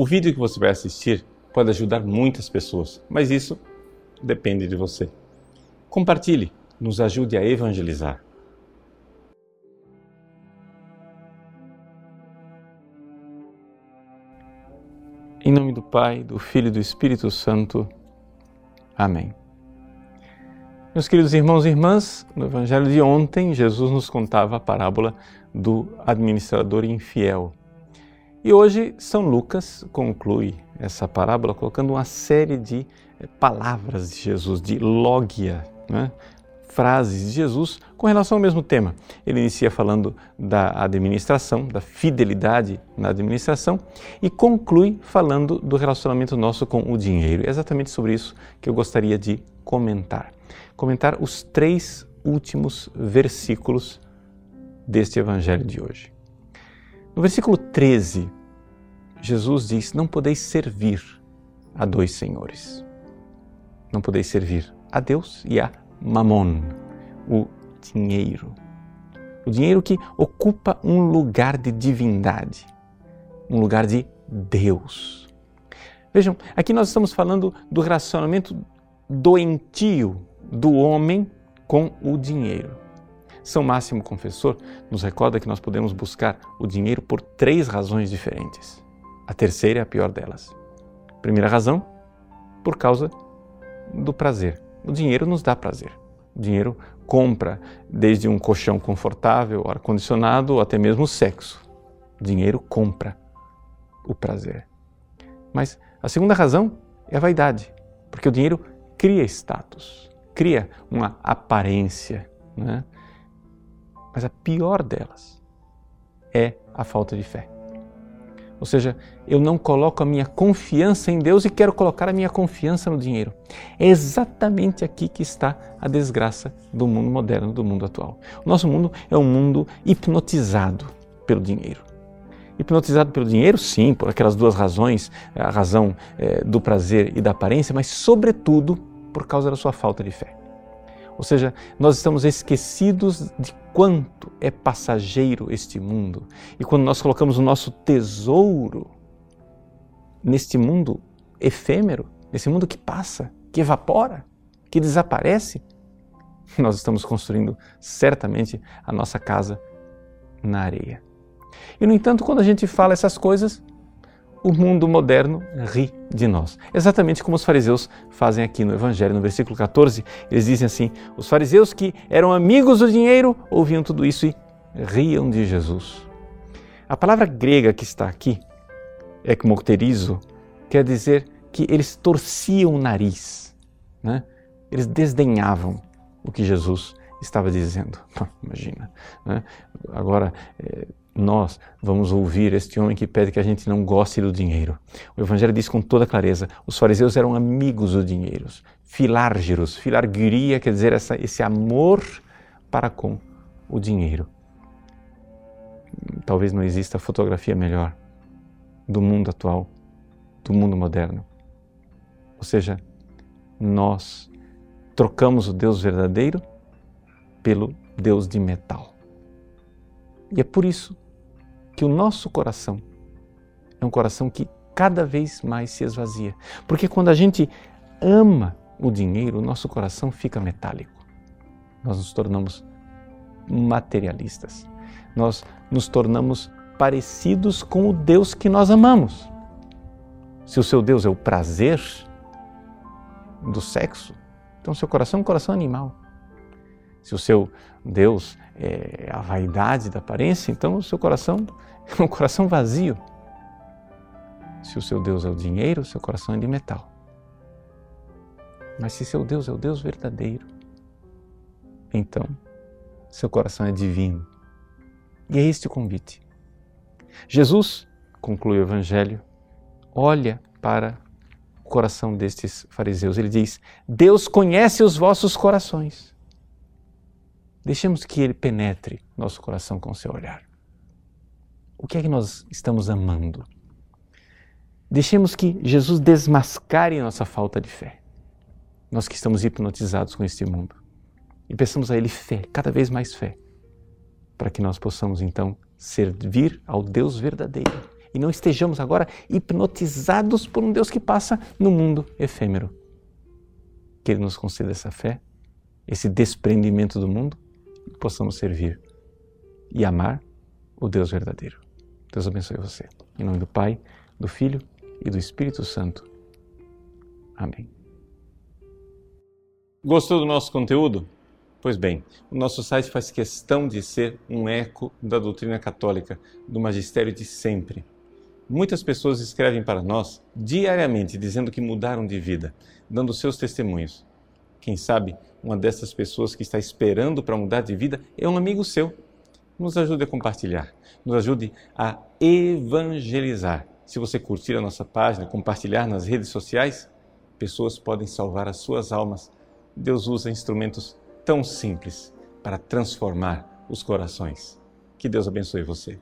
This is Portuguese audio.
O vídeo que você vai assistir pode ajudar muitas pessoas, mas isso depende de você. Compartilhe, nos ajude a evangelizar. Em nome do Pai, do Filho e do Espírito Santo. Amém. Meus queridos irmãos e irmãs, no Evangelho de ontem, Jesus nos contava a parábola do administrador infiel. E hoje São Lucas conclui essa parábola colocando uma série de eh, palavras de Jesus, de logia, né? frases de Jesus com relação ao mesmo tema. Ele inicia falando da administração, da fidelidade na administração e conclui falando do relacionamento nosso com o dinheiro. É exatamente sobre isso que eu gostaria de comentar. Comentar os três últimos versículos deste evangelho de hoje. No versículo 13, Jesus diz: Não podeis servir a dois senhores. Não podeis servir a Deus e a Mamon, o dinheiro. O dinheiro que ocupa um lugar de divindade, um lugar de Deus. Vejam, aqui nós estamos falando do relacionamento doentio do homem com o dinheiro. São Máximo Confessor nos recorda que nós podemos buscar o dinheiro por três razões diferentes. A terceira é a pior delas. Primeira razão, por causa do prazer. O dinheiro nos dá prazer. O dinheiro compra desde um colchão confortável, ar-condicionado ou até mesmo sexo. O dinheiro compra o prazer. Mas a segunda razão é a vaidade, porque o dinheiro cria status, cria uma aparência. Né? Mas a pior delas é a falta de fé. Ou seja, eu não coloco a minha confiança em Deus e quero colocar a minha confiança no dinheiro. É exatamente aqui que está a desgraça do mundo moderno, do mundo atual. O nosso mundo é um mundo hipnotizado pelo dinheiro. Hipnotizado pelo dinheiro, sim, por aquelas duas razões, a razão é, do prazer e da aparência, mas sobretudo por causa da sua falta de fé. Ou seja, nós estamos esquecidos de quanto é passageiro este mundo. E quando nós colocamos o nosso tesouro neste mundo efêmero, nesse mundo que passa, que evapora, que desaparece, nós estamos construindo certamente a nossa casa na areia. E no entanto, quando a gente fala essas coisas, o mundo moderno ri de nós. Exatamente como os fariseus fazem aqui no Evangelho, no versículo 14, eles dizem assim: os fariseus que eram amigos do dinheiro ouviam tudo isso e riam de Jesus. A palavra grega que está aqui, ekmokterizo, quer dizer que eles torciam o nariz, né? eles desdenhavam o que Jesus estava dizendo. Imagina. Né? Agora, é, nós vamos ouvir este homem que pede que a gente não goste do dinheiro. O Evangelho diz com toda clareza: os fariseus eram amigos do dinheiro, filárgiros. Filarguria quer dizer essa, esse amor para com o dinheiro. Talvez não exista fotografia melhor do mundo atual, do mundo moderno. Ou seja, nós trocamos o Deus verdadeiro pelo Deus de metal. E é por isso que o nosso coração é um coração que cada vez mais se esvazia. Porque quando a gente ama o dinheiro, o nosso coração fica metálico. Nós nos tornamos materialistas. Nós nos tornamos parecidos com o Deus que nós amamos. Se o seu Deus é o prazer do sexo, então seu coração é um coração animal. Se o seu Deus é a vaidade da aparência, então o seu coração é um coração vazio. Se o seu Deus é o dinheiro, o seu coração é de metal. Mas se seu Deus é o Deus verdadeiro, então seu coração é divino. E é este o convite. Jesus, conclui o Evangelho, olha para o coração destes fariseus. Ele diz: Deus conhece os vossos corações. Deixemos que Ele penetre nosso coração com seu olhar. O que é que nós estamos amando? Deixemos que Jesus desmascare nossa falta de fé. Nós que estamos hipnotizados com este mundo. E peçamos a Ele fé, cada vez mais fé, para que nós possamos então servir ao Deus verdadeiro e não estejamos agora hipnotizados por um Deus que passa no mundo efêmero. Que Ele nos conceda essa fé, esse desprendimento do mundo possamos servir e amar o Deus verdadeiro. Deus abençoe você. Em nome do Pai, do Filho e do Espírito Santo. Amém. Gostou do nosso conteúdo? Pois bem, o nosso site faz questão de ser um eco da doutrina católica, do magistério de sempre. Muitas pessoas escrevem para nós diariamente dizendo que mudaram de vida, dando seus testemunhos. Quem sabe uma dessas pessoas que está esperando para mudar de vida é um amigo seu. Nos ajude a compartilhar, nos ajude a evangelizar. Se você curtir a nossa página, compartilhar nas redes sociais, pessoas podem salvar as suas almas. Deus usa instrumentos tão simples para transformar os corações. Que Deus abençoe você.